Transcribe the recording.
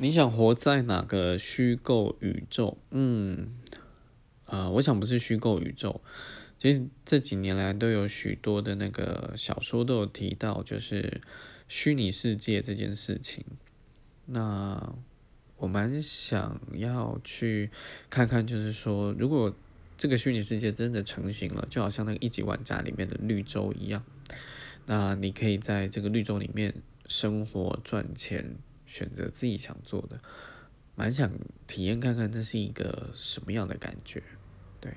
你想活在哪个虚构宇宙？嗯，啊，我想不是虚构宇宙。其实这几年来都有许多的那个小说都有提到，就是虚拟世界这件事情。那我蛮想要去看看，就是说，如果这个虚拟世界真的成型了，就好像那个一级玩家里面的绿洲一样，那你可以在这个绿洲里面生活赚钱。选择自己想做的蛮想体验看看这是一个什么样的感觉。对。